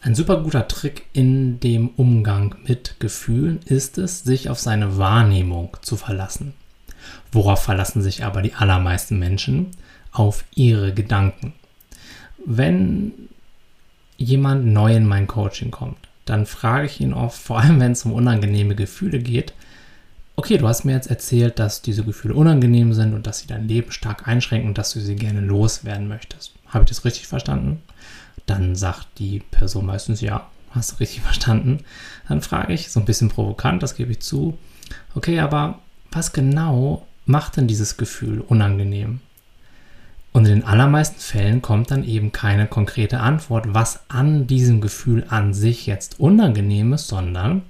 Ein super guter Trick in dem Umgang mit Gefühlen ist es, sich auf seine Wahrnehmung zu verlassen. Worauf verlassen sich aber die allermeisten Menschen? Auf ihre Gedanken. Wenn jemand neu in mein Coaching kommt, dann frage ich ihn oft, vor allem wenn es um unangenehme Gefühle geht, okay, du hast mir jetzt erzählt, dass diese Gefühle unangenehm sind und dass sie dein Leben stark einschränken und dass du sie gerne loswerden möchtest. Habe ich das richtig verstanden? Dann sagt die Person meistens ja, hast du richtig verstanden. Dann frage ich, so ein bisschen provokant, das gebe ich zu, okay, aber was genau macht denn dieses Gefühl unangenehm? Und in den allermeisten Fällen kommt dann eben keine konkrete Antwort, was an diesem Gefühl an sich jetzt unangenehm ist, sondern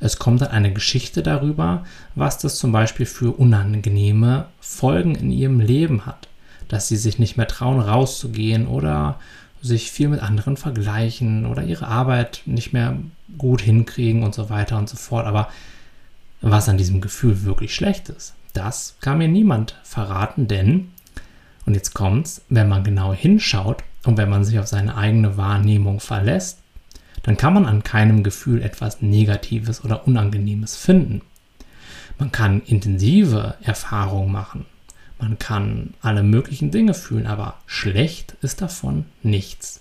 es kommt dann eine Geschichte darüber, was das zum Beispiel für unangenehme Folgen in ihrem Leben hat. Dass sie sich nicht mehr trauen, rauszugehen oder sich viel mit anderen vergleichen oder ihre Arbeit nicht mehr gut hinkriegen und so weiter und so fort. Aber was an diesem Gefühl wirklich schlecht ist, das kann mir niemand verraten, denn, und jetzt kommt's, wenn man genau hinschaut und wenn man sich auf seine eigene Wahrnehmung verlässt, dann kann man an keinem Gefühl etwas Negatives oder Unangenehmes finden. Man kann intensive Erfahrungen machen, man kann alle möglichen Dinge fühlen, aber schlecht ist davon nichts.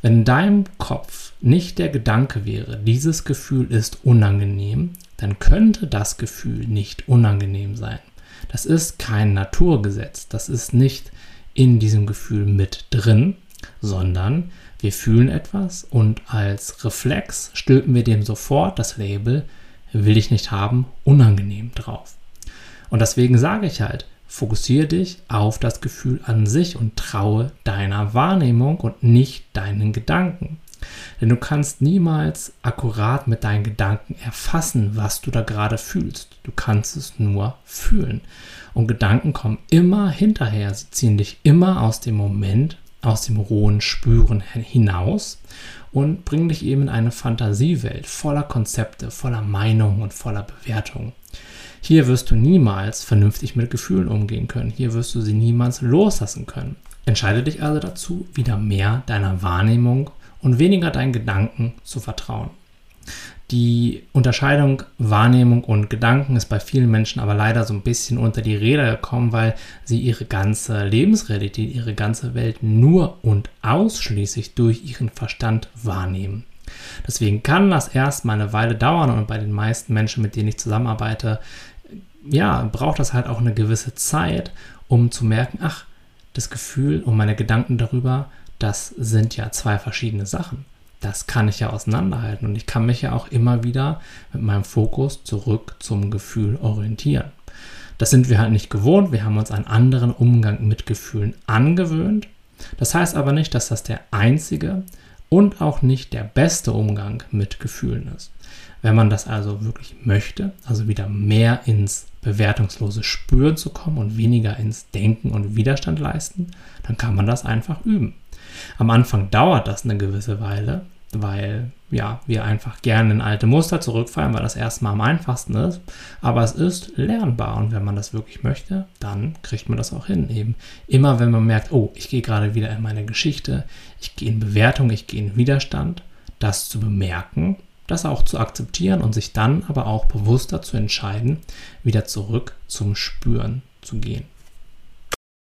Wenn in deinem Kopf nicht der Gedanke wäre, dieses Gefühl ist unangenehm, dann könnte das Gefühl nicht unangenehm sein. Das ist kein Naturgesetz, das ist nicht in diesem Gefühl mit drin, sondern wir fühlen etwas und als Reflex stülpen wir dem sofort das Label will ich nicht haben, unangenehm drauf. Und deswegen sage ich halt, Fokussiere dich auf das Gefühl an sich und traue deiner Wahrnehmung und nicht deinen Gedanken. Denn du kannst niemals akkurat mit deinen Gedanken erfassen, was du da gerade fühlst. Du kannst es nur fühlen. Und Gedanken kommen immer hinterher. Sie ziehen dich immer aus dem Moment, aus dem rohen Spüren hinaus und bringen dich eben in eine Fantasiewelt voller Konzepte, voller Meinungen und voller Bewertungen. Hier wirst du niemals vernünftig mit Gefühlen umgehen können. Hier wirst du sie niemals loslassen können. Entscheide dich also dazu, wieder mehr deiner Wahrnehmung und weniger deinen Gedanken zu vertrauen. Die Unterscheidung Wahrnehmung und Gedanken ist bei vielen Menschen aber leider so ein bisschen unter die Räder gekommen, weil sie ihre ganze Lebensrealität, ihre ganze Welt nur und ausschließlich durch ihren Verstand wahrnehmen. Deswegen kann das erstmal eine Weile dauern und bei den meisten Menschen, mit denen ich zusammenarbeite, ja, braucht das halt auch eine gewisse Zeit, um zu merken, ach, das Gefühl und meine Gedanken darüber, das sind ja zwei verschiedene Sachen. Das kann ich ja auseinanderhalten und ich kann mich ja auch immer wieder mit meinem Fokus zurück zum Gefühl orientieren. Das sind wir halt nicht gewohnt. Wir haben uns einen anderen Umgang mit Gefühlen angewöhnt. Das heißt aber nicht, dass das der einzige und auch nicht der beste Umgang mit Gefühlen ist. Wenn man das also wirklich möchte, also wieder mehr ins bewertungslose Spüren zu kommen und weniger ins Denken und Widerstand leisten, dann kann man das einfach üben. Am Anfang dauert das eine gewisse Weile, weil ja, wir einfach gerne in alte Muster zurückfallen, weil das erstmal am einfachsten ist. Aber es ist lernbar und wenn man das wirklich möchte, dann kriegt man das auch hin. Eben immer, wenn man merkt, oh, ich gehe gerade wieder in meine Geschichte, ich gehe in Bewertung, ich gehe in Widerstand, das zu bemerken, das auch zu akzeptieren und sich dann aber auch bewusster zu entscheiden, wieder zurück zum Spüren zu gehen.